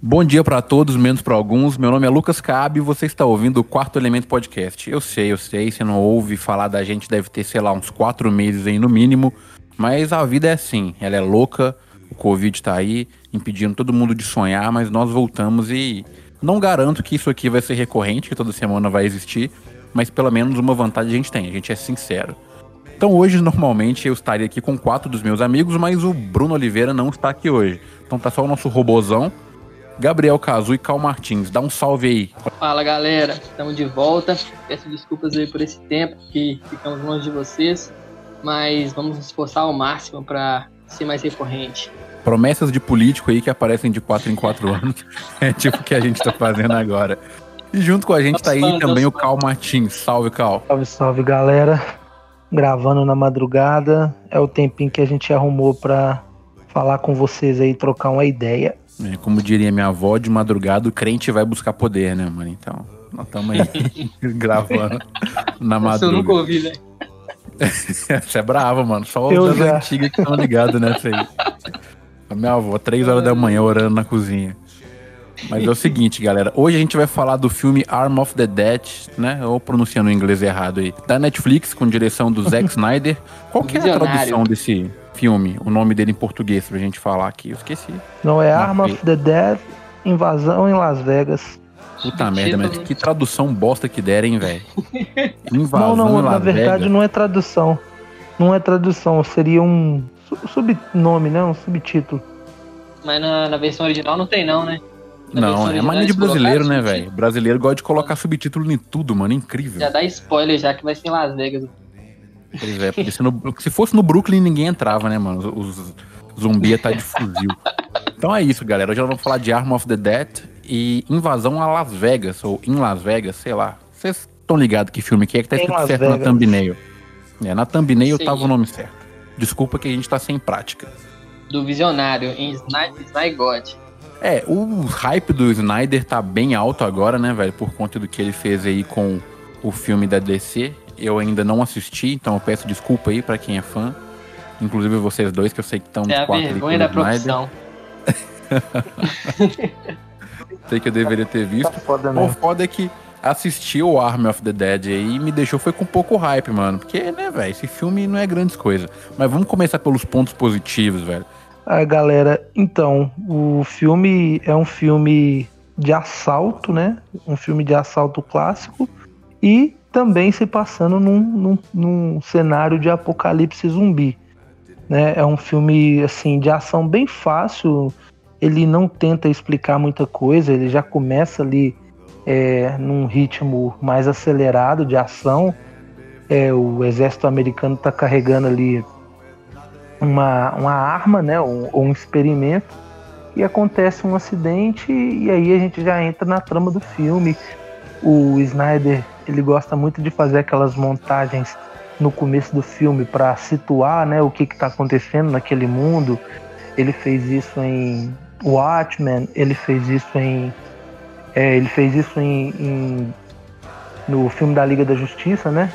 Bom dia para todos, menos para alguns. Meu nome é Lucas Cabe e você está ouvindo o Quarto Elemento Podcast. Eu sei, eu sei, você não ouve falar da gente, deve ter, sei lá, uns quatro meses aí no mínimo. Mas a vida é assim, ela é louca, o Covid tá aí, impedindo todo mundo de sonhar, mas nós voltamos e não garanto que isso aqui vai ser recorrente, que toda semana vai existir, mas pelo menos uma vantagem a gente tem, a gente é sincero. Então hoje, normalmente, eu estaria aqui com quatro dos meus amigos, mas o Bruno Oliveira não está aqui hoje. Então tá só o nosso robozão, Gabriel Cazu e Cal Martins. Dá um salve aí. Fala galera, estamos de volta. Peço desculpas aí por esse tempo que ficamos longe de vocês, mas vamos nos esforçar ao máximo para ser mais recorrente. Promessas de político aí que aparecem de 4 em 4 anos. É tipo o que a gente tá fazendo agora. E junto com a gente tá aí também o Cal Martins. Salve, Cal. Salve, salve, galera. Gravando na madrugada. É o tempinho que a gente arrumou para falar com vocês aí, trocar uma ideia. É, como diria minha avó, de madrugada o crente vai buscar poder, né, mano? Então, nós estamos aí gravando na madrugada. eu nunca ouvi, né? Você é brava, mano. Só os das antigas que estão ligados nessa aí. A minha avó, três horas da manhã, orando na cozinha. Mas é o seguinte, galera. Hoje a gente vai falar do filme Arm of the Dead, né? Ou pronunciando o inglês errado aí. Da Netflix, com direção do Zack Snyder. Qual que é a tradução desse filme? O nome dele em português pra gente falar aqui. Eu esqueci. Não é Arm of the Dead, Invasão em Las Vegas. Puta merda, mas que tradução bosta que derem, velho. Invasão não, não, em Las na verdade Vegas. não é tradução. Não é tradução, seria um subnome, né? Um subtítulo. Mas na, na versão original não tem não, né? Na Não, é mania de brasileiro, né, velho? Brasileiro gosta de colocar subtítulo em tudo, mano. Incrível. Já dá spoiler já que vai ser em Las Vegas. Pois é, porque se, no- se fosse no Brooklyn ninguém entrava, né, mano? Os, os zumbi tá de fuzil. Então é isso, galera. Hoje nós vamos falar de Arm of the Dead e Invasão a Las Vegas, ou em Las Vegas, sei lá. Vocês estão ligados que filme que é que tá Em escrito Las certo na Vegas. thumbnail. É, na thumbnail Sim. tava o nome certo. Desculpa que a gente tá sem prática. Do Visionário, em Sniper God. É, o hype do Snyder tá bem alto agora, né, velho? Por conta do que ele fez aí com o filme da DC. Eu ainda não assisti, então eu peço desculpa aí pra quem é fã. Inclusive vocês dois, que eu sei que estão É a quatro ali vergonha pelo da Snyder. profissão. Sei que eu deveria ter visto. Tá foda O foda é que assistir o Army of the Dead aí me deixou foi com pouco hype, mano. Porque, né, velho, esse filme não é grandes coisas. Mas vamos começar pelos pontos positivos, velho. Ah, galera, então, o filme é um filme de assalto, né? Um filme de assalto clássico e também se passando num, num, num cenário de apocalipse zumbi. Né? É um filme assim de ação bem fácil. Ele não tenta explicar muita coisa. Ele já começa ali é, num ritmo mais acelerado de ação. É, o exército americano está carregando ali uma, uma arma, né, ou, ou um experimento, e acontece um acidente e aí a gente já entra na trama do filme. O Snyder ele gosta muito de fazer aquelas montagens no começo do filme para situar, né, o que está acontecendo naquele mundo. Ele fez isso em Watchmen, ele fez isso em, é, ele fez isso em, em- no filme da Liga da Justiça, né?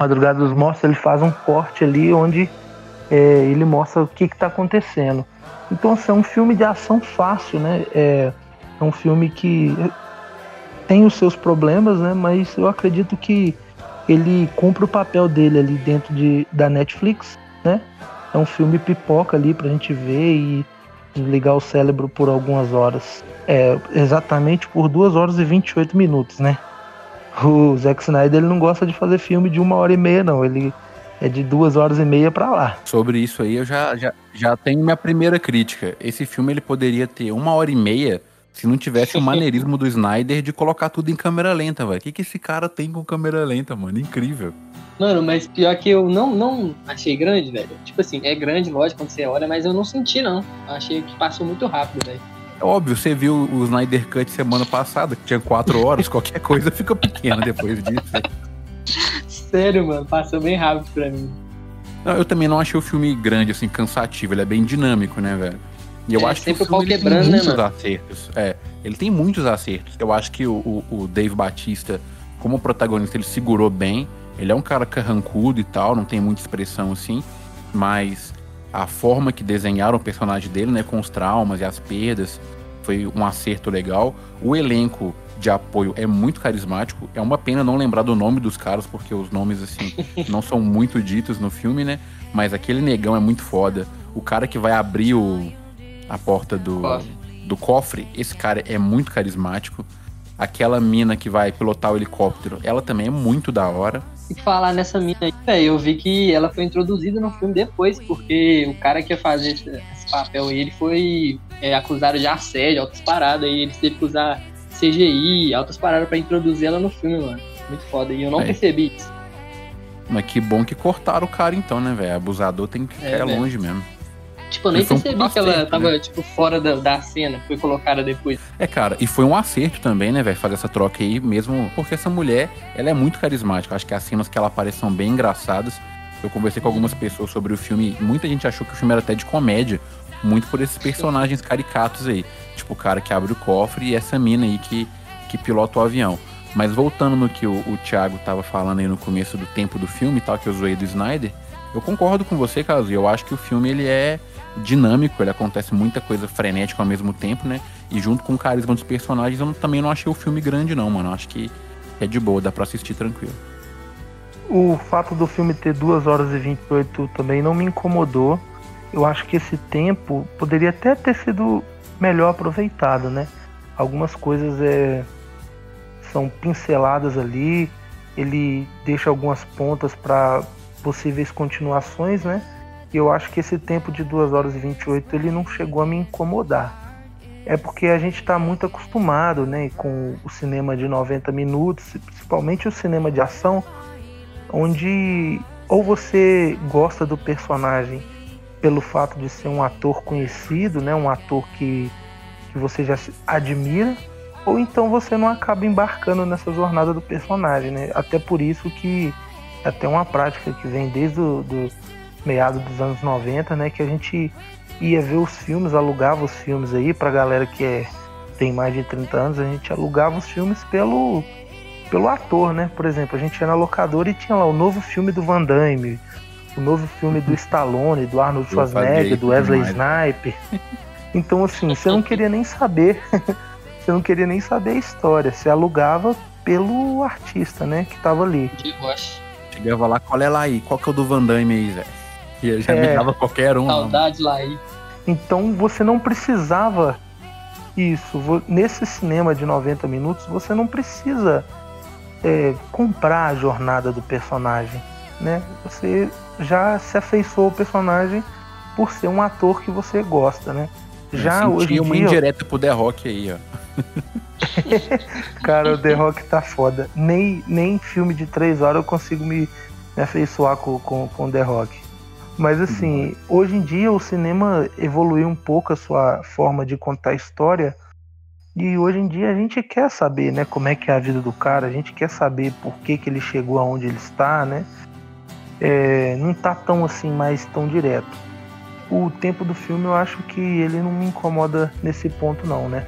Madrugada dos Mortos, ele faz um corte ali onde é, ele mostra o que está acontecendo. Então, assim, é um filme de ação fácil, né? É, é um filme que tem os seus problemas, né? Mas eu acredito que ele cumpre o papel dele ali dentro de, da Netflix, né? É um filme pipoca ali pra gente ver e desligar o cérebro por algumas horas. É, exatamente por 2 horas e 28 minutos, né? O Zack Snyder ele não gosta de fazer filme de uma hora e meia, não. Ele é de duas horas e meia pra lá. Sobre isso aí, eu já, já, já tenho minha primeira crítica. Esse filme ele poderia ter uma hora e meia se não tivesse o maneirismo do Snyder de colocar tudo em câmera lenta, velho. O que, que esse cara tem com câmera lenta, mano? Incrível. Mano, mas pior que eu não, não achei grande, velho. Tipo assim, é grande, lógico, quando você olha, mas eu não senti, não. Achei que passou muito rápido, velho. É óbvio, você viu o Snyder Cut semana passada, que tinha quatro horas, qualquer coisa fica pequena depois disso. Sério, mano, passou bem rápido pra mim. Não, eu também não achei o filme grande, assim, cansativo. Ele é bem dinâmico, né, velho? E eu É, acho que o filme pau ele quebrando, tem né, muitos mano? acertos. É, ele tem muitos acertos. Eu acho que o, o, o Dave Batista, como protagonista, ele segurou bem. Ele é um cara carrancudo e tal, não tem muita expressão assim, mas a forma que desenharam o personagem dele, né, com os traumas e as perdas, foi um acerto legal. O elenco de apoio é muito carismático. É uma pena não lembrar do nome dos caras, porque os nomes, assim, não são muito ditos no filme, né? Mas aquele negão é muito foda. O cara que vai abrir o, a porta do, cofre. do cofre, esse cara é muito carismático. Aquela mina que vai pilotar o helicóptero, ela também é muito da hora. E falar nessa mina aí, véio, eu vi que ela foi introduzida no filme depois, porque o cara que ia fazer esse, esse papel aí, ele foi é, acusado de assédio, altas paradas, e ele teve que usar CGI, altas paradas para introduzir ela no filme, mano. Muito foda. E eu não é. percebi isso. Mas que bom que cortaram o cara então, né, velho? Abusador tem que é, ficar é, longe mesmo. Tipo, eu nem percebi um que ela tava, né? tipo, fora da, da cena, foi colocada depois. É, cara, e foi um acerto também, né, velho, fazer essa troca aí, mesmo porque essa mulher, ela é muito carismática. Acho que as cenas que ela aparece são bem engraçadas. Eu conversei com algumas pessoas sobre o filme, muita gente achou que o filme era até de comédia, muito por esses personagens caricatos aí. Tipo, o cara que abre o cofre e essa mina aí que, que pilota o avião. Mas voltando no que o, o Thiago tava falando aí no começo do tempo do filme e tal, que eu zoei do Snyder, eu concordo com você, Caso. Eu acho que o filme ele é dinâmico, ele acontece muita coisa frenética ao mesmo tempo, né? E junto com o carisma dos personagens, eu também não achei o filme grande, não, mano. Eu acho que é de boa, dá pra assistir tranquilo. O fato do filme ter 2 horas e 28 também não me incomodou. Eu acho que esse tempo poderia até ter sido melhor aproveitado, né? Algumas coisas é, são pinceladas ali, ele deixa algumas pontas para possíveis continuações, né? E eu acho que esse tempo de 2 horas e 28 ele não chegou a me incomodar. É porque a gente está muito acostumado né, com o cinema de 90 minutos, principalmente o cinema de ação, onde ou você gosta do personagem pelo fato de ser um ator conhecido, né, um ator que, que você já admira, ou então você não acaba embarcando nessa jornada do personagem. Né? Até por isso que é até uma prática que vem desde o do meado dos anos 90, né, que a gente ia ver os filmes, alugava os filmes aí pra galera que é, tem mais de 30 anos, a gente alugava os filmes pelo pelo ator, né? Por exemplo, a gente ia na locadora e tinha lá o novo filme do Van Damme, o novo filme do Stallone, do Arnold Schwarzenegger, do Wesley Sniper. Então, assim, você não queria nem saber, você não queria nem saber a história, você alugava pelo artista, né, que tava ali. Chegava lá, qual é lá aí? Qual que é o do Van Damme aí, Zé? E já é, me dava qualquer um. Saudade lá aí. Então você não precisava isso. Nesse cinema de 90 minutos, você não precisa é, comprar a jornada do personagem. Né? Você já se afeiçoou ao personagem por ser um ator que você gosta, né? Já Eu hoje em uma dia, indireta pro The Rock aí, ó. Cara, o The Rock tá foda. Nem, nem filme de três horas eu consigo me, me afeiçoar com, com, com The Rock. Mas assim, hoje em dia o cinema evoluiu um pouco a sua forma de contar história. E hoje em dia a gente quer saber, né, como é que é a vida do cara, a gente quer saber por que, que ele chegou aonde ele está, né? É, não tá tão assim mais tão direto. O tempo do filme eu acho que ele não me incomoda nesse ponto não, né?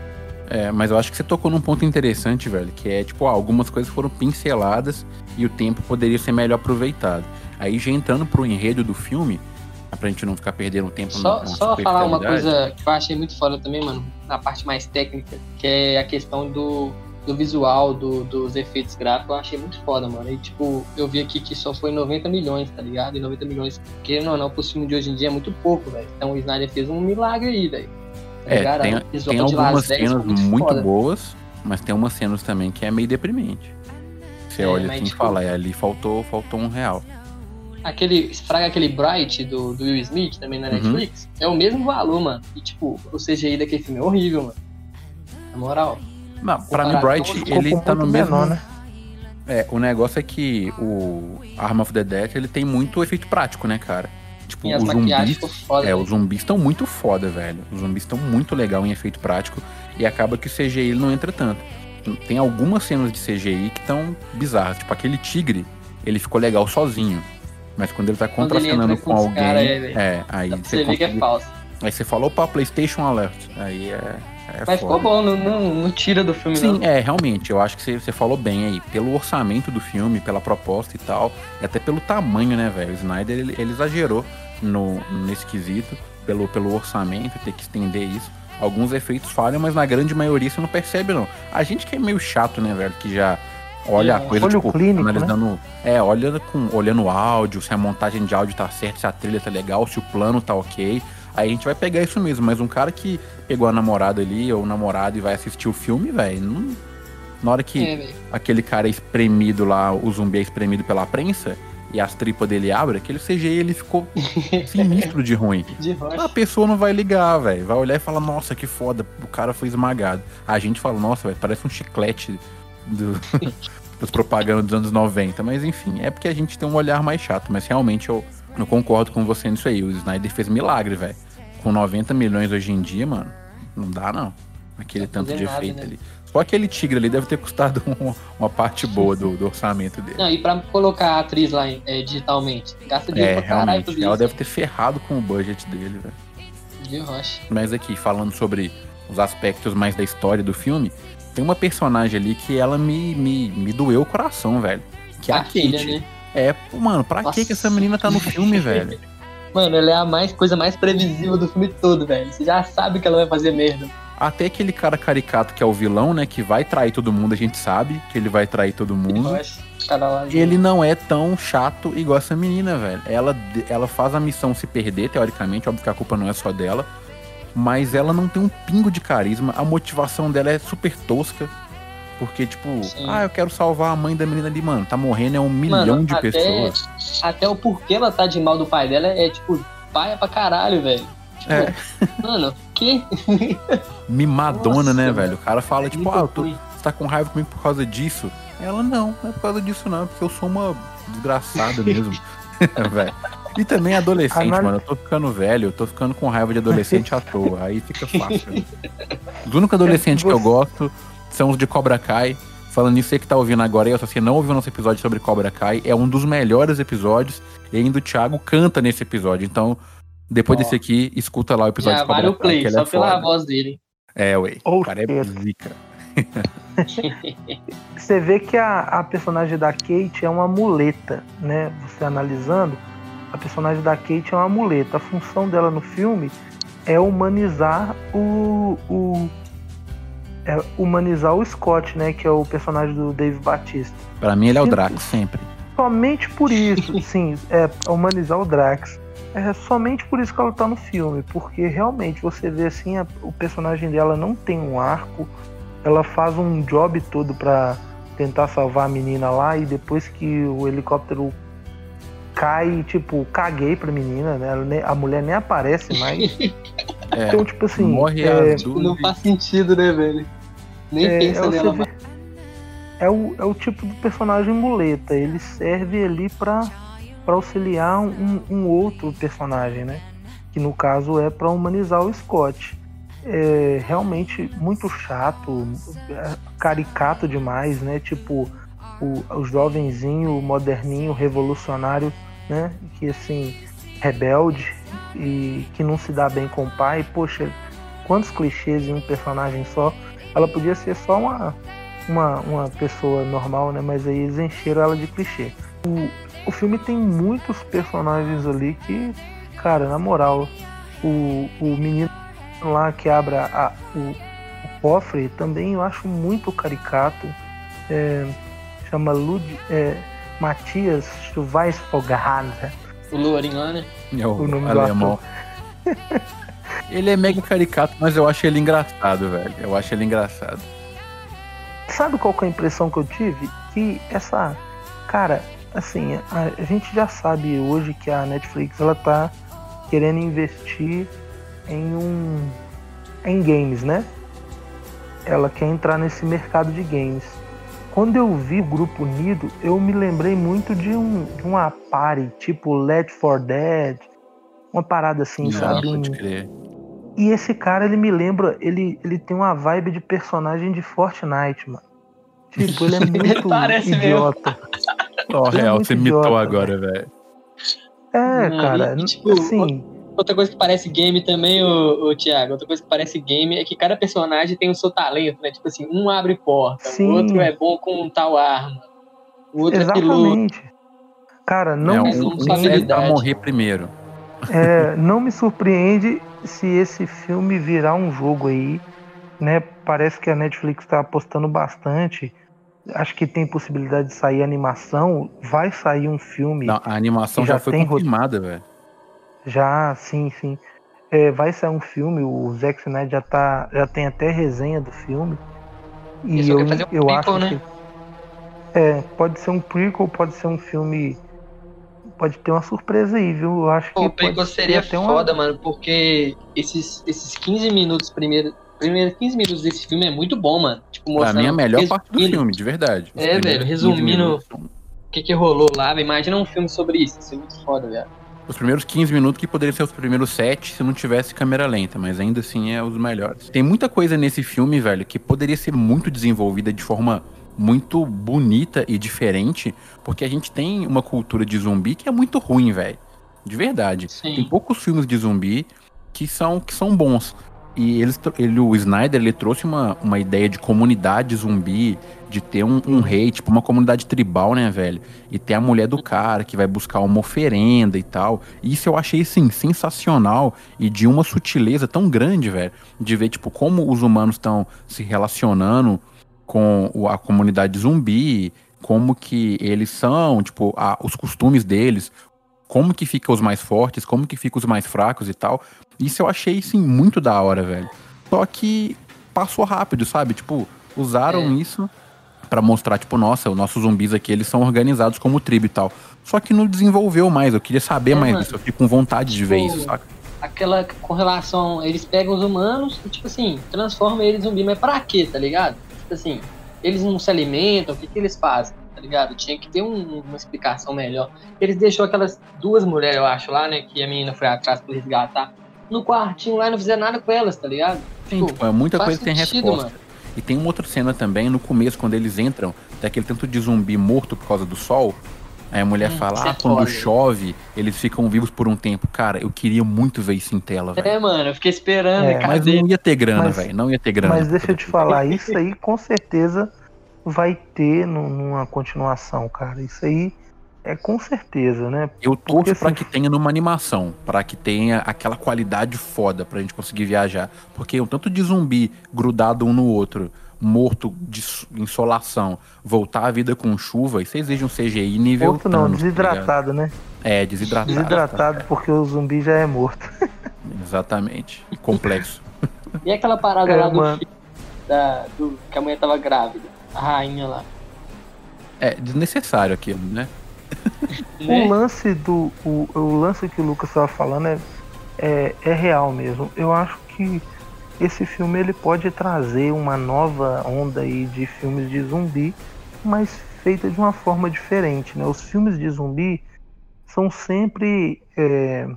É, mas eu acho que você tocou num ponto interessante, velho, que é tipo, algumas coisas foram pinceladas e o tempo poderia ser melhor aproveitado. Aí já entrando pro enredo do filme, pra gente não ficar perdendo tempo Só, na, só falar uma coisa que eu achei muito foda também, mano, na parte mais técnica, que é a questão do, do visual, do, dos efeitos gráficos, eu achei muito foda, mano. E tipo, eu vi aqui que só foi 90 milhões, tá ligado? E 90 milhões, querendo ou não, pro filme de hoje em dia é muito pouco, velho. Então o Snyder fez um milagre aí, velho. Tá é, tem, tem algumas cenas muito, muito boas, mas tem umas cenas também que é meio deprimente. Você é, olha assim e tipo, fala, é, ali faltou, faltou um real aquele. Fraga aquele Bright do, do Will Smith também na uhum. Netflix, é o mesmo valor, mano. E tipo, o CGI daquele filme é horrível, mano. Na moral. Não, pra mim, Bright, ele tá no mesmo. Menor, né? É, o negócio é que o Arm of the Dead ele tem muito efeito prático, né, cara? Tipo, os zumbis. Foda, é, os zumbis estão muito foda, velho. Os zumbis estão muito legal em efeito prático. E acaba que o CGI ele não entra tanto. Tem algumas cenas de CGI que estão bizarras. Tipo, aquele tigre, ele ficou legal sozinho. Mas quando ele tá contracenando com, com alguém. Cara, é, é, aí você, você vê que é falso. Aí você falou pra PlayStation Alert. Aí é. é Mas foda. ficou bom, não, não, não, tira do filme, Sim, não. é, realmente. Eu acho que você, você falou bem aí. Pelo orçamento do filme, pela proposta e tal. E até pelo tamanho, né, velho? O Snyder, ele, ele exagerou no, nesse quesito. Pelo, pelo orçamento, ter que estender isso. Alguns efeitos falham, mas na grande maioria você não percebe, não. A gente que é meio chato, né, velho? Que já olha é, a coisa, tipo, clínico, analisando. Né? É, olha com, olhando o áudio, se a montagem de áudio tá certa, se a trilha tá legal, se o plano tá ok. Aí a gente vai pegar isso mesmo, mas um cara que pegou a namorada ali, ou o namorado, e vai assistir o filme, velho, não... na hora que é, aquele cara é espremido lá, o zumbi é espremido pela prensa, e as tripas dele abrem, aquele CGI ele ficou sinistro de ruim. De a pessoa não vai ligar, velho. Vai olhar e falar, nossa, que foda, o cara foi esmagado. A gente fala, nossa, velho, parece um chiclete do, das propagandas dos anos 90. Mas enfim, é porque a gente tem um olhar mais chato. Mas realmente eu, eu concordo com você nisso aí. O Snyder fez milagre, velho com 90 milhões hoje em dia, mano, não dá não. Aquele tanto de nada, efeito né? ali. Só aquele tigre ali deve ter custado um, uma parte boa do, do, orçamento dele. Não, e pra colocar a atriz lá é, digitalmente, gasta dinheiro é, pra caralho realmente, Ela isso. deve ter ferrado com o budget dele, velho. De rocha. Mas aqui, falando sobre os aspectos mais da história do filme, tem uma personagem ali que ela me, me, me doeu o coração, velho. Que é a, a filha. Né? É, mano, pra Nossa. que essa menina tá no filme, velho? Mano, ela é a mais, coisa mais previsível do filme todo, velho. Você já sabe que ela vai fazer merda. Até aquele cara caricato que é o vilão, né? Que vai trair todo mundo, a gente sabe que ele vai trair todo mundo. Ele não é tão chato igual essa menina, velho. Ela, ela faz a missão se perder, teoricamente, óbvio que a culpa não é só dela. Mas ela não tem um pingo de carisma. A motivação dela é super tosca. Porque, tipo, Sim. ah, eu quero salvar a mãe da menina ali, mano. Tá morrendo é um milhão mano, de até, pessoas. Até o porquê ela tá de mal do pai dela é, tipo, paia pra caralho, velho. Tipo, é. Mano, que? Mimadona, Nossa, né, velho? O cara fala, tipo, ah, tô, você tá com raiva comigo por causa disso. Ela, não, não é por causa disso, não. É porque eu sou uma desgraçada mesmo. velho. E também adolescente, mano. Eu tô ficando velho, eu tô ficando com raiva de adolescente à toa. Aí fica fácil. Né? O único adolescente que eu gosto são os de Cobra Kai. Falando nisso, você que tá ouvindo agora, e se você não ouviu nosso episódio sobre Cobra Kai, é um dos melhores episódios. E ainda o Thiago canta nesse episódio. Então, depois oh. desse aqui, escuta lá o episódio Já de Cobra vale Kai. o play, só é pela foda. voz dele. É, ué. O cara é zica. você vê que a, a personagem da Kate é uma muleta, né? Você analisando, a personagem da Kate é uma muleta. A função dela no filme é humanizar o, o é humanizar o Scott, né? Que é o personagem do Dave Batista. Para mim ele é o Drax, sempre. Somente por isso, sim, é humanizar o Drax. É somente por isso que ela tá no filme, porque realmente você vê assim, a, o personagem dela não tem um arco, ela faz um job todo para tentar salvar a menina lá e depois que o helicóptero cai, tipo, caguei pra menina, né? A mulher nem aparece mais. É, então, tipo assim. Morre é, não faz sentido, né, velho? Nem é, pensa é nela mais. É o, é o tipo de personagem muleta. Ele serve ali pra, pra auxiliar um, um outro personagem, né? Que no caso é para humanizar o Scott. É realmente muito chato, é caricato demais, né? Tipo, o, o jovenzinho, o moderninho, revolucionário, né? Que assim, rebelde e que não se dá bem com o pai. Poxa, quantos clichês em um personagem só. Ela podia ser só uma, uma, uma pessoa normal, né? Mas aí eles encheram ela de clichê. O, o filme tem muitos personagens ali que, cara, na moral, o, o menino lá que abre a, o, o cofre também eu acho muito caricato. É, chama Lud, é, Matias Chuvais Fogada. O lá, né? É o, o nome alemão. ele é mega caricato, mas eu acho ele engraçado, velho. Eu acho ele engraçado. Sabe qual é a impressão que eu tive? Que essa. Cara, assim, a, a gente já sabe hoje que a Netflix ela tá querendo investir em um. em games, né? Ela quer entrar nesse mercado de games. Quando eu vi o Grupo Unido, eu me lembrei muito de um, de uma party, tipo Let for Dead, uma parada assim, Não, sabe? Pode crer. E esse cara, ele me lembra, ele, ele tem uma vibe de personagem de Fortnite, mano. Tipo, ele é muito Parece idiota. Ó, oh, real, é você mitou agora, velho. É, cara, e, tipo, assim... Outra coisa que parece game também, o, o Thiago, outra coisa que parece game é que cada personagem tem o seu talento, né? Tipo assim, um abre porta, Sim. o outro é bom com tal arma, o outro Exatamente. é piloto. Cara, não... É, um, serve pra morrer primeiro. É, não me surpreende se esse filme virar um jogo aí, né? Parece que a Netflix está apostando bastante. Acho que tem possibilidade de sair animação. Vai sair um filme. Não, a animação já, já, foi confirmada, velho. Já, sim, sim. É, vai sair um filme, o Zack Snyder já, tá, já tem até resenha do filme. E eu, um eu prequel, acho né? que. É, pode ser um prequel, pode ser um filme. Pode ter uma surpresa aí, viu? Eu acho que. O prequel seria foda, uma... mano, porque esses, esses 15 minutos primeiro. Primeiros 15 minutos desse filme é muito bom, mano. Tipo, pra mim é a melhor resumindo. parte do filme, de verdade. Os é, velho, resumindo o que, que rolou lá, imagina um filme sobre isso. Isso é muito foda, velho os primeiros 15 minutos que poderiam ser os primeiros 7 se não tivesse câmera lenta, mas ainda assim é os melhores. Tem muita coisa nesse filme, velho, que poderia ser muito desenvolvida de forma muito bonita e diferente, porque a gente tem uma cultura de zumbi que é muito ruim, velho. De verdade. Sim. Tem poucos filmes de zumbi que são, que são bons. E eles, ele, o Snyder ele trouxe uma, uma ideia de comunidade zumbi, de ter um, um, rei, tipo uma comunidade tribal, né, velho? E ter a mulher do cara que vai buscar uma oferenda e tal. Isso eu achei, assim, sensacional e de uma sutileza tão grande, velho. De ver, tipo, como os humanos estão se relacionando com a comunidade zumbi, como que eles são, tipo, a, os costumes deles, como que fica os mais fortes, como que fica os mais fracos e tal. Isso eu achei, sim, muito da hora, velho. Só que passou rápido, sabe? Tipo, usaram é. isso para mostrar, tipo, nossa, os nossos zumbis aqui, eles são organizados como tribo e tal. Só que não desenvolveu mais, eu queria saber é, mais mano. disso, eu fico com vontade de tipo, ver isso, saca? Aquela correlação, eles pegam os humanos e, tipo assim, transformam eles em zumbi, mas pra quê, tá ligado? Tipo assim, eles não se alimentam, o que, que eles fazem? Tá ligado? Tinha que ter um, uma explicação melhor. Eles deixou aquelas duas mulheres, eu acho, lá, né? Que a menina foi atrás pra resgatar no quartinho lá e não fizer nada com elas, tá ligado? Sim, tipo, tipo é muita coisa sentido, tem resposta. Mano. E tem uma outra cena também, no começo, quando eles entram, tem aquele tanto de zumbi morto por causa do sol. Aí a mulher hum, fala, ah, quando chove, eles ficam vivos por um tempo. Cara, eu queria muito ver isso em tela, velho. É, mano, eu fiquei esperando. É, mas não ia ter grana, velho. Não ia ter grana. Mas deixa eu te falar, isso aí com certeza vai ter numa continuação, cara. Isso aí é com certeza, né? Eu torço assim... que tenha numa animação, para que tenha aquela qualidade foda pra gente conseguir viajar. Porque o tanto de zumbi grudado um no outro, morto de insolação, voltar à vida com chuva, isso exige um CGI nível. Morto não, Thanos, tá desidratado, tá né? É, desidratado. Desidratado tá. porque o zumbi já é morto. Exatamente. Complexo. e aquela parada é, lá do, da, do que a mulher tava grávida, a rainha lá. É desnecessário aquilo, né? o lance do. O, o lance que o Lucas estava falando é, é, é real mesmo. Eu acho que esse filme ele pode trazer uma nova onda aí de filmes de zumbi, mas feita de uma forma diferente. Né? Os filmes de zumbi são sempre é,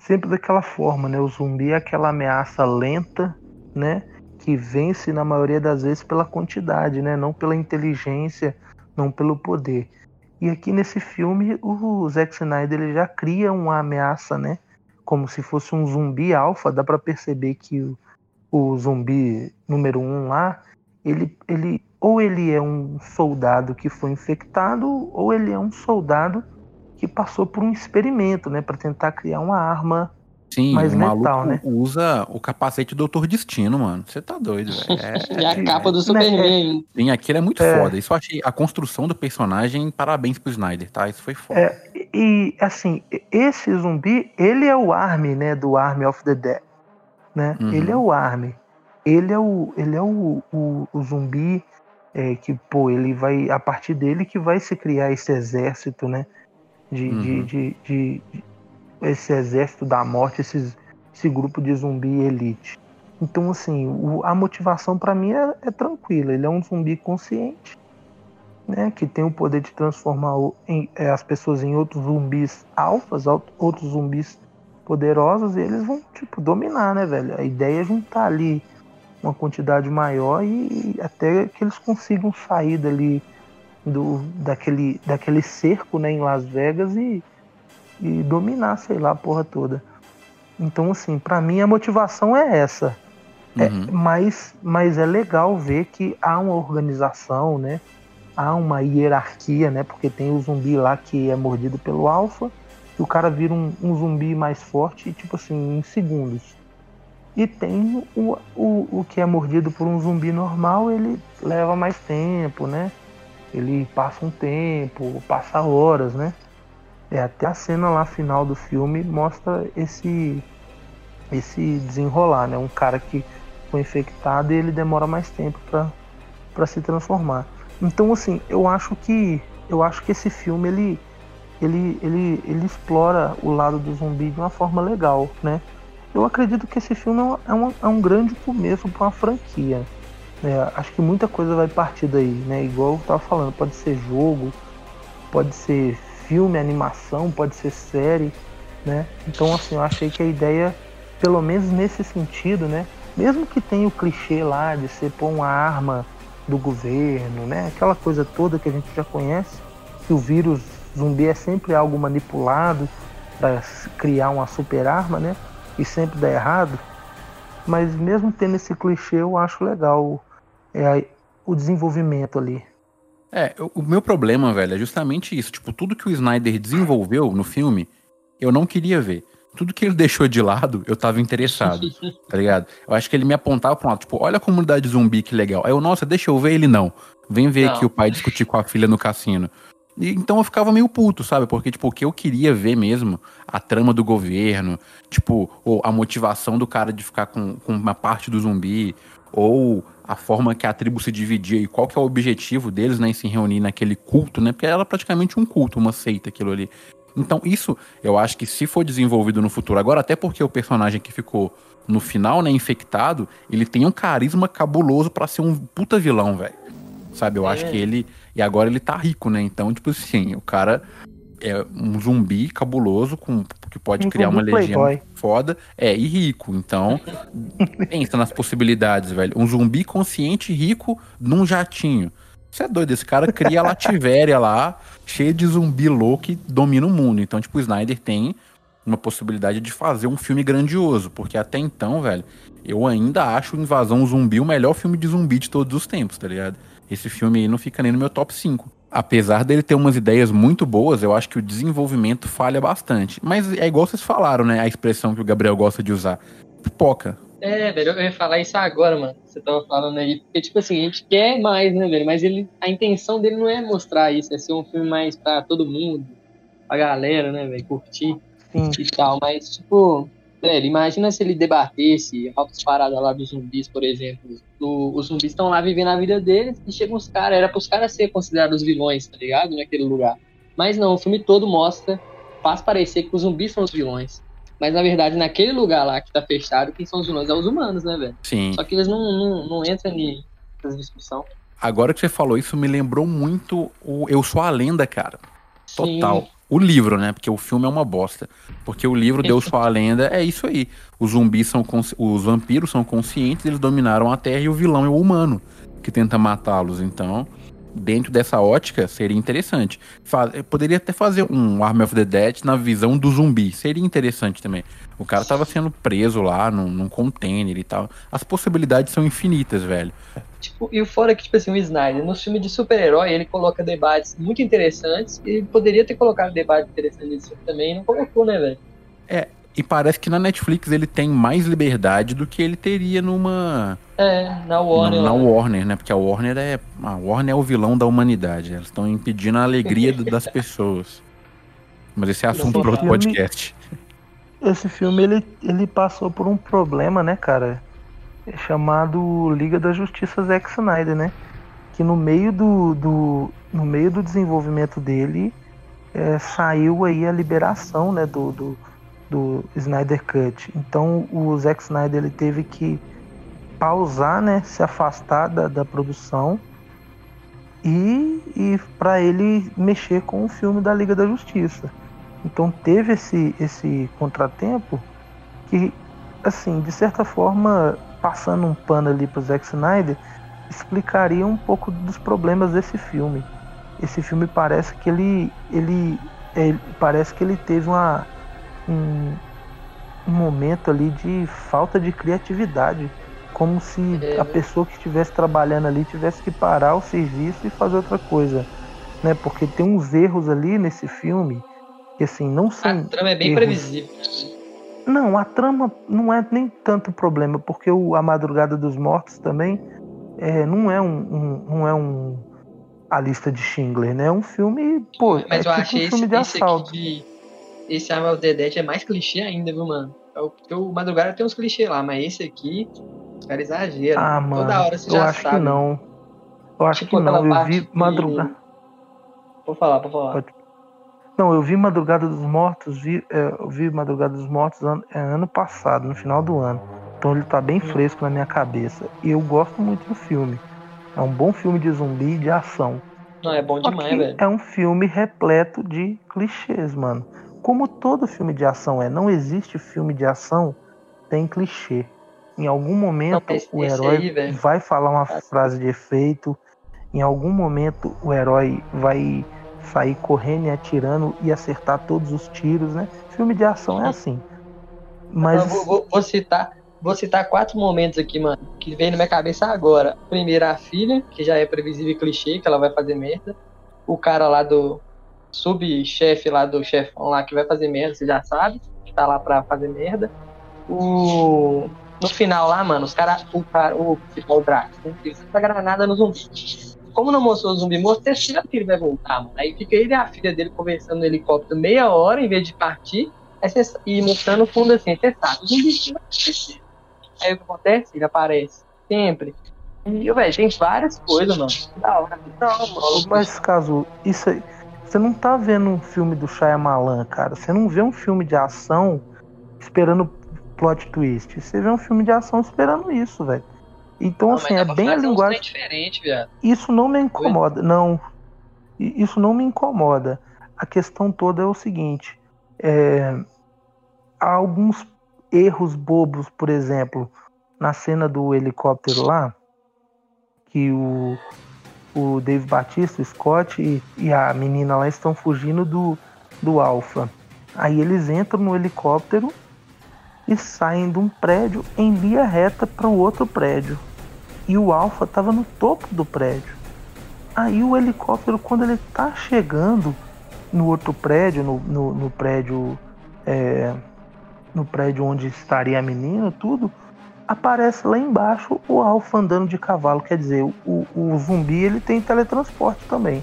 sempre daquela forma, né? O zumbi é aquela ameaça lenta, né? Que vence na maioria das vezes pela quantidade, né? Não pela inteligência, não pelo poder. E aqui nesse filme o Zack Snyder ele já cria uma ameaça, né? Como se fosse um zumbi alfa. Dá para perceber que o, o, zumbi número um lá, ele, ele ou ele é um soldado que foi infectado ou ele é um soldado que passou por um experimento, né? Para tentar criar uma arma Sim, mais o letal, né? usa o capacete do Doutor Destino, mano. Você tá doido, velho. É, é a capa do Superman. Sim, aquilo é muito é. foda. Isso eu achei a construção do personagem, parabéns pro Snyder, tá? Isso foi foda. É, e assim, esse zumbi, ele é o Army, né, do Army of the Dead, né? Uhum. Ele é o Army. Ele é o ele é o, o, o zumbi é, que, pô, ele vai a partir dele que vai se criar esse exército, né? de, uhum. de, de, de, esse exército da morte, esses, esse grupo de zumbi elite. Então, assim, o, a motivação para mim é, é, tranquila. Ele é um zumbi consciente, né, que tem o poder de transformar o, em, é, as pessoas em outros zumbis alfas, outros zumbis poderosos, e eles vão, tipo, dominar, né, velho? A ideia é juntar ali uma quantidade maior e até que eles consigam sair dali do, daquele, daquele cerco né, em Las Vegas e e dominar, sei lá, a porra toda. Então, assim, para mim a motivação é essa. É, uhum. É, mas, mas é legal ver que há uma organização, né? Há uma hierarquia, né? Porque tem o zumbi lá que é mordido pelo alfa, que o cara vira um, um zumbi mais forte, tipo assim, em segundos. E tem o, o, o que é mordido por um zumbi normal, ele leva mais tempo, né? Ele passa um tempo, passa horas, né? É, até a cena lá final do filme mostra esse esse desenrolar, né? Um cara que foi infectado e ele demora mais tempo para se transformar. Então assim, eu acho que eu acho que esse filme ele ele, ele, ele explora o lado do zumbi de uma forma legal, né? Eu acredito que esse filme é um, é um é grande começo para uma franquia. É, acho que muita coisa vai partir daí, né? Igual eu tava falando, pode ser jogo, pode ser filme, animação, pode ser série, né? Então assim, eu achei que a ideia, pelo menos nesse sentido, né? Mesmo que tenha o clichê lá de ser pôr uma arma do governo, né? Aquela coisa toda que a gente já conhece, que o vírus zumbi é sempre algo manipulado para criar uma super arma, né? E sempre dá errado. Mas mesmo tendo esse clichê, eu acho legal é, o desenvolvimento ali. É, o meu problema, velho, é justamente isso. Tipo, tudo que o Snyder desenvolveu no filme, eu não queria ver. Tudo que ele deixou de lado, eu tava interessado, tá ligado? Eu acho que ele me apontava pra um lado, tipo, olha a comunidade zumbi, que legal. Aí eu, nossa, deixa eu ver ele não. Vem ver não. aqui o pai discutir com a filha no cassino. E, então eu ficava meio puto, sabe? Porque, tipo, o que eu queria ver mesmo, a trama do governo, tipo, ou a motivação do cara de ficar com, com uma parte do zumbi, ou a forma que a tribo se dividia e qual que é o objetivo deles, né, em se reunir naquele culto, né? Porque era praticamente um culto, uma seita aquilo ali. Então, isso eu acho que se for desenvolvido no futuro, agora até porque o personagem que ficou no final, né, infectado, ele tem um carisma cabuloso para ser um puta vilão, velho. Sabe? Eu é. acho que ele e agora ele tá rico, né? Então, tipo assim, o cara é um zumbi cabuloso com, que pode um criar uma legião playboy. foda. É, e rico. Então, pensa nas possibilidades, velho. Um zumbi consciente rico num jatinho. Você é doido, esse cara cria a Lativéria lá, cheio de zumbi louco que domina o mundo. Então, tipo, o Snyder tem uma possibilidade de fazer um filme grandioso, porque até então, velho, eu ainda acho Invasão Zumbi o melhor filme de zumbi de todos os tempos, tá ligado? Esse filme aí não fica nem no meu top 5. Apesar dele ter umas ideias muito boas, eu acho que o desenvolvimento falha bastante. Mas é igual vocês falaram, né? A expressão que o Gabriel gosta de usar. Pipoca. É, velho, eu ia falar isso agora, mano. Você tava falando aí. Porque, tipo assim, a gente quer mais, né, velho? Mas ele, a intenção dele não é mostrar isso, é ser um filme mais pra todo mundo, pra galera, né, velho, curtir Sim. e tal. Mas, tipo, Velho, imagina se ele debatesse altas paradas lá dos zumbis, por exemplo. O, os zumbis estão lá vivendo a vida deles e chegam os caras. Era para os caras serem considerados vilões, tá ligado? Naquele lugar. Mas não, o filme todo mostra, faz parecer que os zumbis são os vilões. Mas na verdade, naquele lugar lá que tá fechado, quem são os vilões é os humanos, né, velho? Sim. Só que eles não, não, não entram nessas discussão. Agora que você falou isso, me lembrou muito o Eu Sou a Lenda, cara. Total. Sim. O livro, né? Porque o filme é uma bosta. Porque o livro Deus só a lenda é isso aí. Os zumbis são os vampiros são conscientes, eles dominaram a Terra e o vilão é o humano que tenta matá-los. Então, dentro dessa ótica, seria interessante. poderia até fazer um Army of the Dead na visão do zumbi. Seria interessante também. O cara tava sendo preso lá num, num container e tal. As possibilidades são infinitas, velho. Tipo, e o fora é que, tipo assim, o Snyder, no filme de super-herói, ele coloca debates muito interessantes e poderia ter colocado debates interessantes nesse também e não colocou, né, velho? É, e parece que na Netflix ele tem mais liberdade do que ele teria numa. É, na Warner. Na, na Warner, né? Porque a Warner é. A Warner é o vilão da humanidade. Eles estão impedindo a alegria das pessoas. Mas esse é assunto para outro podcast. Esse filme ele, ele passou por um problema, né, cara? Chamado Liga da Justiça Zack Snyder, né? Que no meio do, do, no meio do desenvolvimento dele é, saiu aí a liberação, né, do, do do Snyder Cut. Então o Zack Snyder ele teve que pausar, né, se afastar da, da produção e, e para ele mexer com o filme da Liga da Justiça. Então teve esse, esse contratempo que, assim, de certa forma, passando um pano ali para Zack Snyder, explicaria um pouco dos problemas desse filme. Esse filme parece que ele, ele, ele parece que ele teve uma um, um momento ali de falta de criatividade, como se é. a pessoa que estivesse trabalhando ali tivesse que parar o serviço e fazer outra coisa, né? Porque tem uns erros ali nesse filme E assim, não são. A trama é bem erros. previsível. Não, a trama não é nem tanto problema, porque o A Madrugada dos Mortos também é, não é um, um- não é um a lista de Schindler, né? É um filme, pô, Mas é eu tipo achei um esse, filme de esse assalto. aqui de. Esse I'm of the Dead é mais clichê ainda, viu, mano? É o- Porque o Madrugada tem uns clichês lá, mas esse aqui, os caras exageram. Ah, mano, Toda hora você eu já acho sabe. que não. Eu acho Tipo que não. Eu vi que- madrugada. Vou falar, vou falar. Pode- Não, eu vi Madrugada dos Mortos, vi, é, eu vi Madrugada dos Mortos ano, é, ano passado, no final do ano. Então ele tá bem Hum. fresco na minha cabeça. E eu gosto muito do filme. É um bom filme de zumbi e de ação. Não, é bom demais, que velho. é um filme repleto de clichês, mano. Como todo filme de ação é, não existe filme de ação sem clichê. Em algum momento mas o herói aí, vai falar uma frase de efeito. Em algum momento o herói vai sair correndo e atirando e acertar todos os tiros, né? Filme de ação é assim. Mas vou, vou- vou citar, vou citar quatro momentos aqui, mano, que vem na minha cabeça agora. Primeiro, a filha, que já é previsível e clichê, que ela vai fazer merda. O cara lá do subchefe lá do chefão lá que vai fazer merda, você já sabe, que tá lá pra fazer merda. O no final lá, mano, os caras, o cara, o o Drax, né, ele usa granada no zumbi. Como não mostrou o zumbi morto, você que ele vai voltar, mano. Aí fica ele e a filha dele conversando no helicóptero meia hora em vez de partir. Cê- e mostrando o fundo assim, você sabe, o zumbi vai acontecer. Aí o que acontece? Ele aparece. Sempre. E, velho, tem várias coisas, mano. Da hora. Não, mano. Mas, caso, isso aí. Você não tá vendo um filme do Shyamalan, cara. Você não vê um filme de ação esperando plot twist. Você vê um filme de ação esperando isso, velho. Então, Não, assim, é bem a linguagem. diferente, viado. Isso não me incomoda, não. Isso não me incomoda. A questão toda é o seguinte: é, há alguns erros bobos, por exemplo, na cena do helicóptero lá, que o, o Dave Batista, o Scott e, e a menina lá estão fugindo do, do Alpha. Aí eles entram no helicóptero e saem de um prédio em linha reta para um outro prédio e o Alpha estava no topo do prédio. Aí o helicóptero, quando ele tá chegando no outro prédio, no, no, no prédio é, no prédio onde estaria a menina, tudo, aparece lá embaixo o Alpha andando de cavalo. Quer dizer, o, o zumbi ele tem teletransporte também.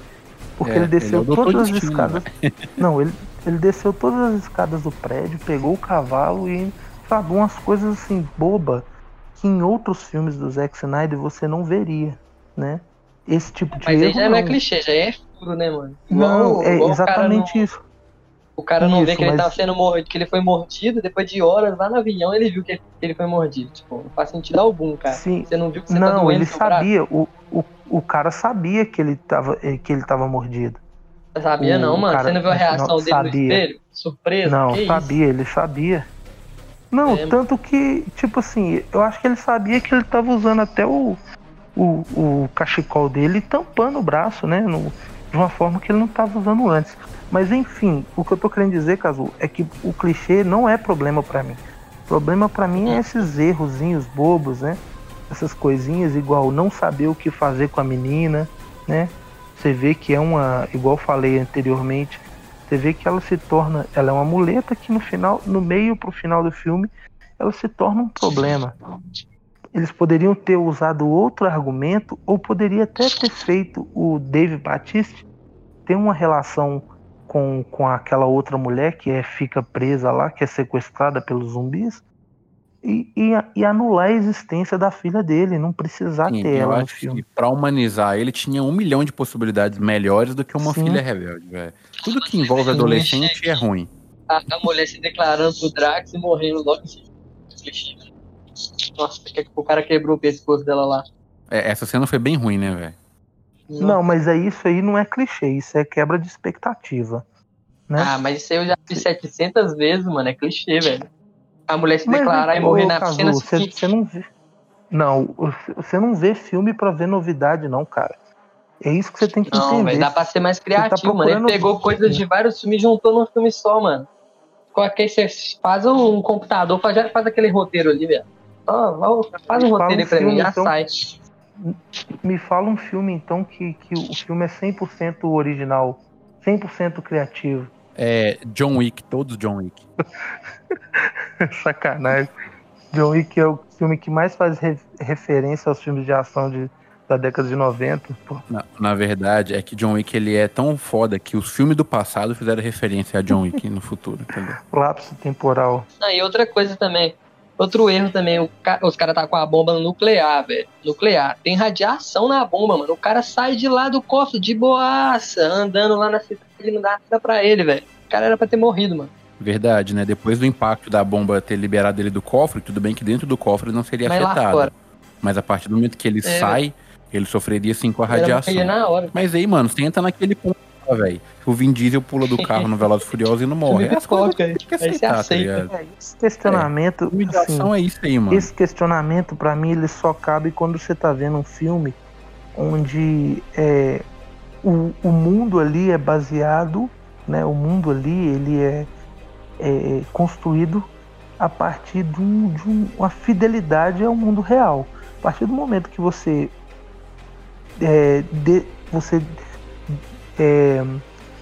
Porque É, ele desceu ele é todas as Destino, escadas. Não, ele, ele desceu todas as escadas do prédio, pegou o cavalo e sabe, umas coisas assim, boba que em outros filmes do Zack Snyder você não veria, né? Esse tipo de Mas aí erro já não é clichê, já é furo, né, mano? Não, é igual o cara exatamente não- isso. O cara não vê Isso, que ele mas- tá sendo mordido, que ele foi mordido, depois de horas lá no avião ele viu que ele foi mordido. Tipo, não faz sentido algum, cara. Sim. Você não viu que você tá Não, doendo ele sabia, o, o, o cara sabia que ele tava, eh, que ele tava mordido. Sabia o não, mano? cara- Você não viu a não, reação dele no sabia. espelho? Surpresa? Não, que isso? sabia, ele sabia. Não, É. tanto que, tipo assim, eu acho que ele sabia que ele tava usando até o, o, o cachecol dele tampando o braço, né? no- de uma forma que ele não tava usando antes. Mas enfim, o que eu tô querendo dizer, Cazu, é que o clichê não é problema pra mim. Problema pra mim é esses errozinhos bobos, né? Essas coisinhas igual não saber o que fazer com a menina, né? Você vê que é uma, igual falei anteriormente, você vê que ela se torna, ela é uma muleta que no final, no meio pro final do filme, ela se torna um problema. Eles poderiam ter usado outro argumento ou poderia até ter feito o Dave Batiste ter uma relação com, com aquela outra mulher que é, fica presa lá, que é sequestrada pelos zumbis e, e, e anular a existência da filha dele, não precisar Sim, ter eu ela no acho filme. que pra humanizar ele tinha um milhão de possibilidades melhores do que uma Sim. filha rebelde, velho. Tudo que envolve Sim. adolescente é ruim. A, a mulher se declarando pro Drax e morrendo logo em seguida. Nossa, que o cara quebrou o pescoço dela lá. É, essa cena foi bem ruim, né, velho? Não, mas é isso aí não é clichê, isso é quebra de expectativa. Né? Ah, mas isso aí eu já vi 700 vezes, mano. É clichê, velho. A mulher se Mas, declarar e ô, morrer na Cazu, cena você, seguinte. você não vê. Não, você não vê filme pra ver novidade, não, cara. É isso que você tem que Não, entender. dá pra ser mais criativo, mano. Ele pegou coisas de vários filmes e juntou num filme só, mano. Qualquer você faz um computador, faz, faz aquele roteiro ali, velho. Ó, vai- faz um Fala roteiro um pra filme, mim, já então. sai. Me fala um filme, então, que, que o filme é 100% original, 100% criativo. É John Wick, todos John Wick. Sacanagem. John Wick é o filme que mais faz re referência aos filmes de ação de, da década de 90. Na, na, verdade, é que John Wick ele é tão foda que os filmes do passado fizeram referência a John Wick no futuro, entendeu? Lapso temporal. Ah, e outra coisa também. Outro erro também, ca... os caras tá com a bomba nuclear, velho. Nuclear. Tem radiação na bomba, mano. O cara sai de lá do cofre de boaça, andando lá na cidade, não dá nada pra ele, velho. O cara era pra ter morrido, mano. Verdade, né? Depois do impacto da bomba ter liberado ele do cofre, tudo bem que dentro do cofre não seria Mas afetado. Mas a partir do momento que ele é, sai, ele sofreria sim com a radiação. Na hora. Mas aí, mano, você entra naquele ponto, velho. O Vin Diesel pula do carro no Velozes Furiosos e não morre. É as coisas que que aceitar, tá é, esse questionamento. É. Assim, é isso aí, mano. Esse questionamento, para mim, ele só cabe quando você tá vendo um filme onde é, o, o mundo ali é baseado, né? O mundo ali, ele é é, construído a partir de, um, de, uma fidelidade ao mundo real. A partir do momento que você é, de, você é,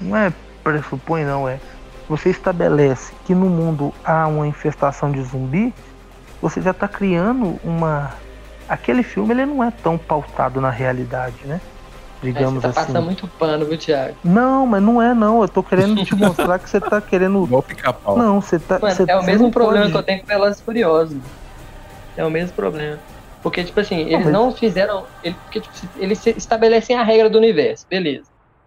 não é pressupõe não é você estabelece que no mundo há uma infestação de zumbi, você já está criando uma aquele filme ele não é tão pautado na realidade, né? digamos você tá assim. passando muito pano, viu, Thiago? Não, mas não é não. Eu tô querendo te mostrar que você tá querendo. Não, você tá. Mano, você, é o mesmo problema pode... que eu tenho com Velozes Furiosos. É o mesmo problema. Porque, tipo assim, eles não, mas... não fizeram. Ele, porque, tipo, eles estabelecem a regra do universo, beleza.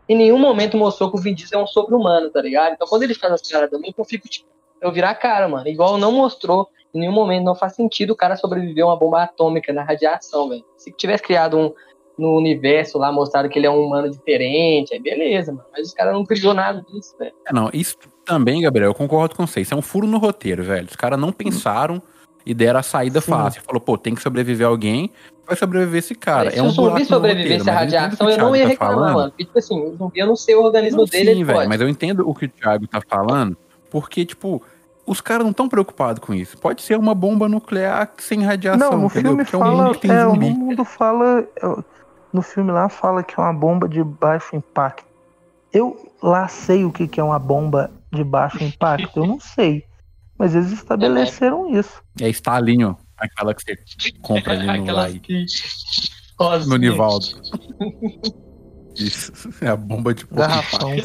Em nenhum momento mostrou que o Vin Diesel é um sobre-humano, tá ligado? Então quando ele faz as caras também, eu fico, tipo, eu virar a cara, mano. Igual não mostrou, em nenhum momento não faz sentido o cara sobreviver a uma bomba atômica na radiação, velho. Se tivesse criado um, no universo lá mostraram que ele é um humano diferente, aí beleza, mano. Mas os caras não criou nada disso, velho. É, não, isso também, Gabriel, eu concordo com vocês. Isso é um furo no roteiro, velho. Os caras não pensaram e deram a saída Sim. fácil. Falou, pô, tem que sobreviver alguém, vai sobreviver esse cara. Mas é um se o zumbi sobrevivesse à radiação, eu não ia tá reclamar, falando. mano. Porque, tipo assim, o zumbi eu não sei o organismo não, dele. Sim, velho, mas eu entendo o que o Thiago tá falando, porque, tipo, os caras não estão preocupados com isso. Pode ser uma bomba nuclear sem radiação. Não, no entendeu? filme Porque fala, é, um mundo, é, o mundo fala no filme lá fala que é uma bomba de baixo impacto. Eu lá sei o que, é uma bomba de baixo impacto, eu não sei. Mas eles estabeleceram isso. É Stalinho, aquela que você compra ali no like. Que... No Nivaldo. Isso, é a bomba de garrafão.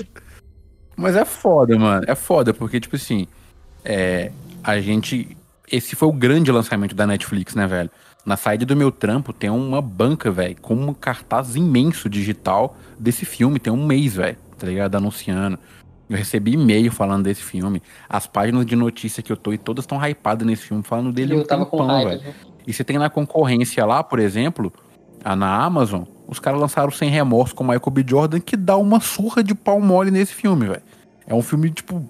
Mas é foda, mano. É foda, porque, tipo assim, é, a gente. Esse foi o grande lançamento da Netflix, né, velho? Na saída do meu trampo tem uma banca, velho, com um cartaz imenso digital desse filme. Tem um mês, velho, tá ligado? Anunciando. Eu recebi e-mail falando desse filme. As páginas de notícia que eu tô e todas estão hypadas nesse filme, falando dele. Eu um tava tempão, raiva, E você tem na concorrência lá, por exemplo, na Amazon, os caras lançaram Sem Remorso com Michael B. Jordan, que dá uma surra de pau mole nesse filme, velho. É um filme, tipo,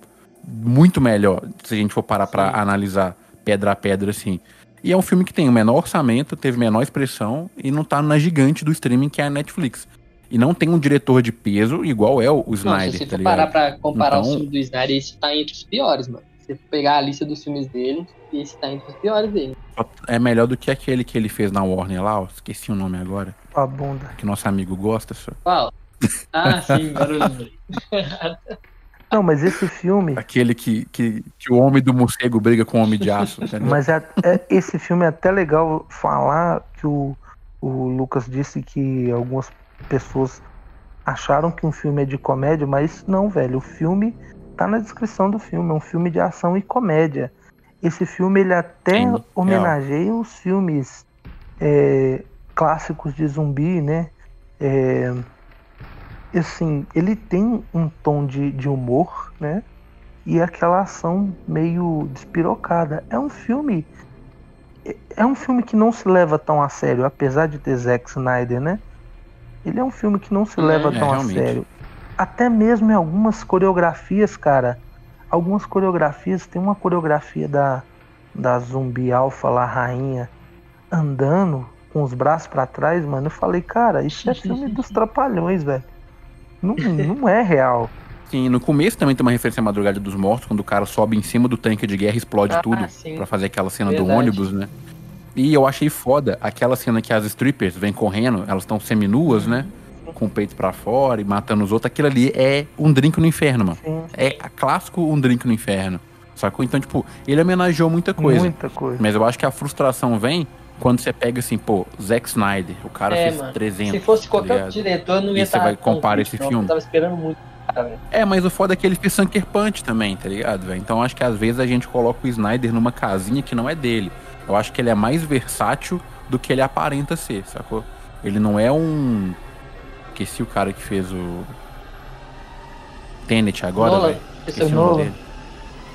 muito melhor, se a gente for parar Sim. pra analisar pedra a pedra, assim. E é um filme que tem o menor orçamento, teve menor expressão e não tá na gigante do streaming que é a Netflix. E não tem um diretor de peso igual é o, Snyder. Não, se você tá parar pra comparar então... o filme do Snyder, esse tá entre os piores, mano. Se você pegar a lista dos filmes dele, esse tá entre os piores dele. É melhor do que aquele que ele fez na Warner lá, ó. Esqueci o nome agora. A bunda. Que nosso amigo gosta, senhor. Qual? Ah, sim, barulho. Não, mas esse filme. Aquele que, que, que o homem do morcego briga com o homem de aço. Entendeu? Mas é, é, esse filme é até legal falar que o, o Lucas disse que algumas pessoas acharam que um filme é de comédia, mas não, velho. O filme tá na descrição do filme. É um filme de ação e comédia. Esse filme ele até Sim, homenageia é. os filmes é, clássicos de zumbi, né? É, assim, ele tem um tom de, de humor, né? E aquela ação meio despirocada. É um filme. É, é um filme que não se leva tão a sério, apesar de ter Zack Snyder, né? Ele é um filme que não se é, leva tão é, a sério. Até mesmo em algumas coreografias, cara. Algumas coreografias, tem uma coreografia da, da zumbi alfa lá, rainha, andando com os braços para trás, mano. Eu falei, cara, isso é filme dos trapalhões, velho. Não, não é real. Sim, no começo também tem uma referência à Madrugada dos Mortos, quando o cara sobe em cima do tanque de guerra e explode ah, tudo para fazer aquela cena Verdade. do ônibus, né? E eu achei foda aquela cena que as strippers vêm correndo, elas estão seminuas, né? com o peito pra fora e matando os outros, aquilo ali é um drink no inferno, mano. Sim. É clássico um drink no inferno. Sacou? Então, tipo, ele homenageou muita coisa. Muita coisa. Mas eu acho que a frustração vem quando você pega assim, pô, Zack Snyder, o cara é, fez mano, 300. Se fosse qualquer tá diretor, não ia estar. Você vai comparar esse filme. Eu tava esperando muito. É, mas o foda é que ele fez Sunker Punch também, tá ligado, velho? Então acho que às vezes a gente coloca o Snyder numa casinha que não é dele. Eu acho que ele é mais versátil do que ele aparenta ser, sacou? Ele não é um. Esqueci o cara que fez o. Tenet agora, velho. Esse é o Nolan.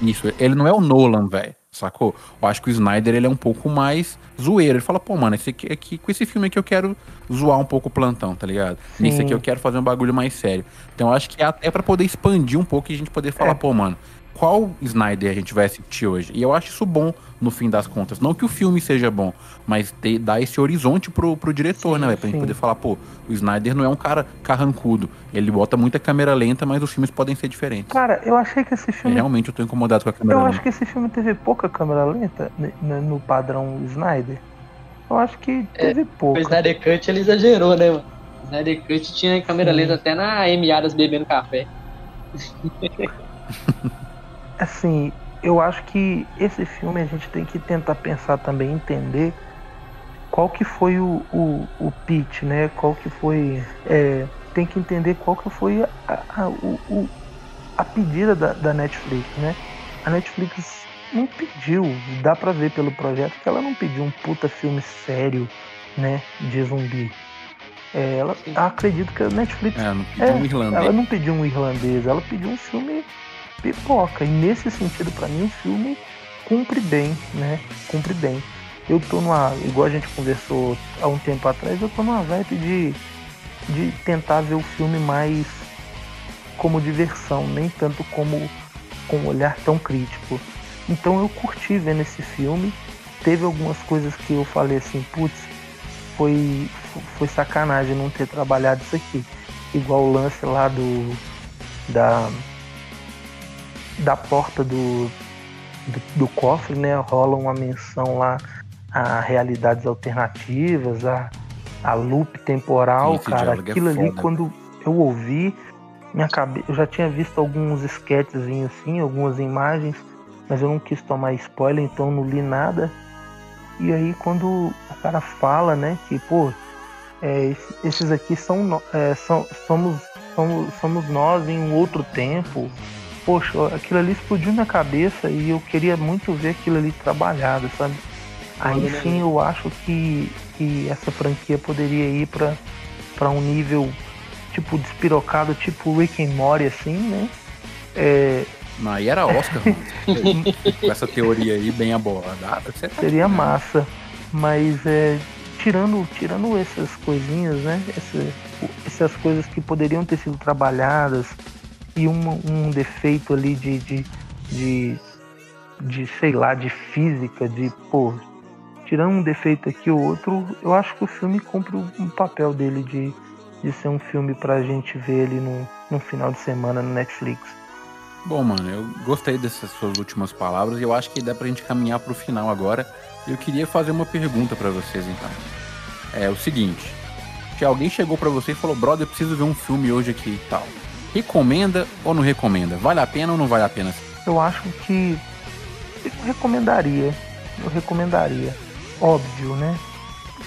Isso, ele não é o Nolan, velho. Sacou? Eu acho que o Snyder ele é um pouco mais zoeiro. Ele fala, pô, mano, esse aqui, aqui, com esse filme aqui eu quero zoar um pouco o plantão, tá ligado? Sim. Nesse aqui eu quero fazer um bagulho mais sério. Então eu acho que é até para poder expandir um pouco e a gente poder falar, é. pô, mano, qual Snyder a gente vai assistir hoje. E eu acho isso bom no fim das contas. Não que o filme seja bom, mas ter, dar esse horizonte pro, pro diretor, sim, né? Pra sim. gente poder falar, pô, o Snyder não é um cara carrancudo. Ele bota muita câmera lenta, mas os filmes podem ser diferentes. Cara, eu achei que esse filme. É, realmente eu tô incomodado com a câmera eu lenta. Eu acho que esse filme teve pouca câmera lenta no padrão Snyder. Eu acho que é, teve é, pouco. O Snyder Cut ele exagerou, né, mano? O Snyder Cut tinha câmera lenta até na Amy Adams bebendo café. assim, eu acho que esse filme a gente tem que tentar pensar também, entender qual que foi o, o, o pitch, né? Qual que foi. É, tem que entender qual que foi a, a, o, a pedida da, da Netflix, né? A Netflix não pediu, dá pra ver pelo projeto que ela não pediu um puta filme sério, né? De zumbi. É, ela acredito que a Netflix. É, não pediu é, um irlandês. Ela não pediu um irlandês, ela pediu um filme pipoca. E nesse sentido, para mim, o filme cumpre bem, né? Cumpre bem. Eu tô numa. Igual a gente conversou há um tempo atrás, eu tô numa vibe de, de tentar ver o filme mais como diversão, nem tanto como com um olhar tão crítico. Então eu curti vendo esse filme. Teve algumas coisas que eu falei assim, putz, foi, foi sacanagem não ter trabalhado isso aqui. Igual o lance lá do. Da, da porta do, do, do, cofre, né, rola uma menção lá a realidades alternativas, a, a loop temporal, Esse cara. É aquilo é ali, quando eu ouvi, minha cabeça, eu já tinha visto alguns sketchzinhos assim, algumas imagens, mas eu não quis tomar spoiler, então não li nada. E aí quando o cara fala, né, que, pô, é, esses aqui são, é, são somos, somos, somos nós em um outro tempo, poxa, aquilo ali explodiu na cabeça e eu queria muito ver aquilo ali trabalhado, sabe? Aí sim eu acho que, que essa franquia poderia ir para um nível tipo despirocado, tipo Rick and Morty, assim, né? É... Mas aí era Oscar, Com essa teoria aí bem abolada. Tá Seria massa. Mas é, tirando, tirando essas coisinhas, né? Essa, essas coisas que poderiam ter sido trabalhadas, e um, um defeito ali de, de, de, de, sei lá, de física, de, pô, tirando um defeito aqui ou outro, eu acho que o filme cumpre um papel dele de, de ser um filme pra gente ver ele no, no final de semana no Netflix. Bom, mano, eu gostei dessas suas últimas palavras e eu acho que dá pra gente caminhar pro final agora. Eu queria fazer uma pergunta para vocês então. É o seguinte: se alguém chegou para você e falou, brother, eu preciso ver um filme hoje aqui e tal. Recomenda ou não recomenda? Vale a pena ou não vale a pena? Eu acho que eu recomendaria. Eu recomendaria. Óbvio, né?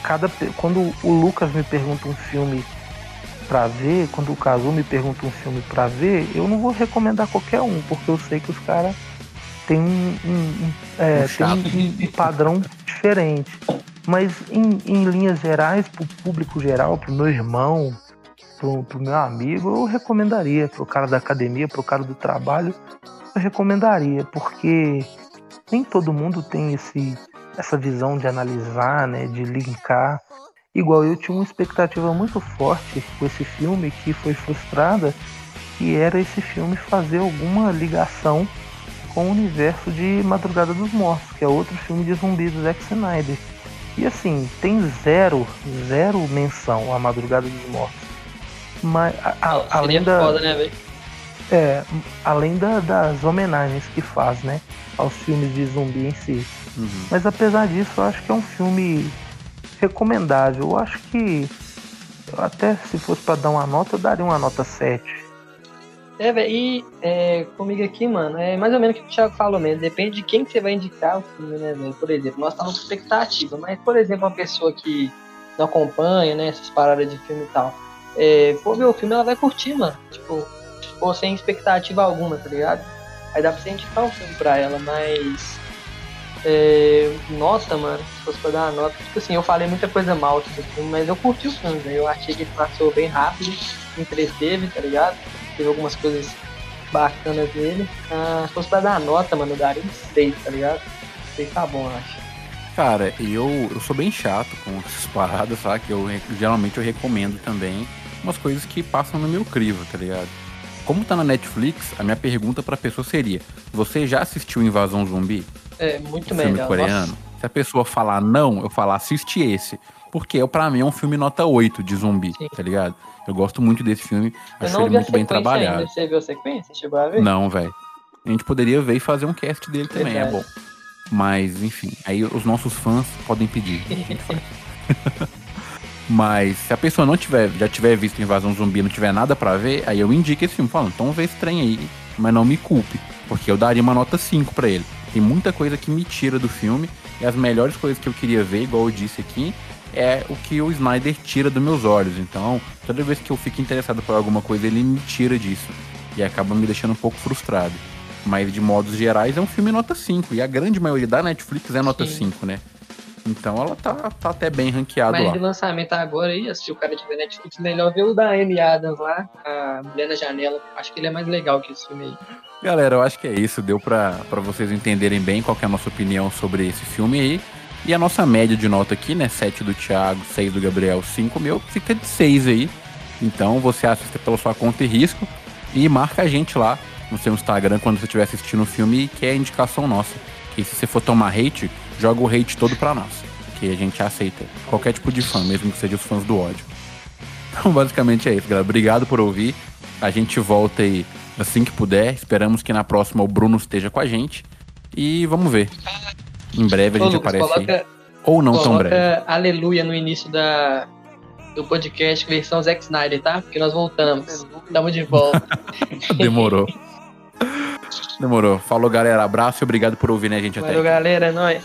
Cada, quando o Lucas me pergunta um filme para ver, quando o Cazu me pergunta um filme para ver, eu não vou recomendar qualquer um, porque eu sei que os caras têm um, um, um, é, tem um, um padrão diferente. Mas em, em linhas gerais, pro público geral, pro meu irmão, pro, pro meu amigo, eu recomendaria. Pro cara da academia, pro cara do trabalho, eu recomendaria, porque nem todo mundo tem esse, essa visão de analisar, né, de linkar. Igual eu tinha uma expectativa muito forte com esse filme que foi frustrada, que era esse filme fazer alguma ligação com o universo de Madrugada dos Mortos, que é outro filme de zumbi do Zack Snyder. E assim, tem zero, zero menção a Madrugada dos Mortos. Mas a, a, além da. Foda, né, é, além da, das homenagens que faz, né? Aos filmes de zumbi em si. Uhum. Mas apesar disso, eu acho que é um filme recomendável. Eu acho que até se fosse para dar uma nota, eu daria uma nota 7. É, velho, e é, comigo aqui, mano, é mais ou menos o que o Thiago falou mesmo. Depende de quem que você vai indicar o filme, né, velho? Por exemplo, nós estamos com expectativa, mas, por exemplo, uma pessoa que não acompanha, né, essas paradas de filme e tal, é, for ver o filme, ela vai curtir, mano. Tipo, sem expectativa alguma, tá ligado? Aí dá pra você indicar o filme pra ela, mas. É, nossa, mano, se fosse pra dar uma nota. Tipo assim, eu falei muita coisa mal desse filme, mas eu curti o filme, né? Eu achei que ele passou bem rápido, me entreteve, tá ligado? teve algumas coisas bacanas nele. Ah, se fosse pra dar nota, mano, eu daria um 6, tá ligado? 6 tá bom, eu acho. Cara, eu, eu sou bem chato com essas paradas, sabe? Que eu geralmente eu recomendo também umas coisas que passam no meu crivo, tá ligado? Como tá na Netflix, a minha pergunta pra pessoa seria: Você já assistiu Invasão Zumbi? É, muito melhor. Filme coreano? Nossa. Se a pessoa falar não, eu falar assiste esse. Porque pra mim é um filme nota 8 de zumbi, Sim. tá ligado? Eu gosto muito desse filme, eu acho ele muito bem trabalhado. Ainda. Você viu a sequência? Chegou a ver? Não, velho. A gente poderia ver e fazer um cast dele também, é bom. Mas, enfim, aí os nossos fãs podem pedir. Mas se a pessoa não tiver, já tiver visto Invasão Zumbi e não tiver nada para ver, aí eu indico esse filme, falando, então vê esse trem aí, mas não me culpe, porque eu daria uma nota 5 para ele. Tem muita coisa que me tira do filme, e as melhores coisas que eu queria ver, igual eu disse aqui, é o que o Snyder tira dos meus olhos. Então, toda vez que eu fico interessado por alguma coisa, ele me tira disso. E acaba me deixando um pouco frustrado. Mas, de modos gerais, é um filme nota 5. E a grande maioria da Netflix é nota Sim. 5, né? Então ela tá, tá até bem ranqueada Mas lá. de lançamento agora aí, se o cara tiver Netflix, melhor ver o da Amy Adams lá, a Mulher na Janela. Acho que ele é mais legal que esse filme aí. Galera, eu acho que é isso. Deu pra, pra vocês entenderem bem qual é a nossa opinião sobre esse filme aí. E a nossa média de nota aqui, né? 7 do Thiago, 6 do Gabriel, 5 meu, fica de 6 aí. Então você assista pela sua conta e risco e marca a gente lá no seu Instagram quando você estiver assistindo o filme, que é a indicação nossa. E se você for tomar hate, joga o hate todo pra nós. Que a gente aceita qualquer tipo de fã, mesmo que seja os fãs do ódio. Então basicamente é isso, galera. Obrigado por ouvir. A gente volta aí assim que puder. Esperamos que na próxima o Bruno esteja com a gente. E vamos ver. Em breve a gente Lucas, aparece coloca, Ou não tão breve. aleluia no início da, do podcast versão Zack Snyder, tá? Porque nós voltamos. Estamos de volta. Demorou. Demorou. Falou, galera. Abraço e obrigado por ouvir, né, gente? Valeu, até galera. É nóis.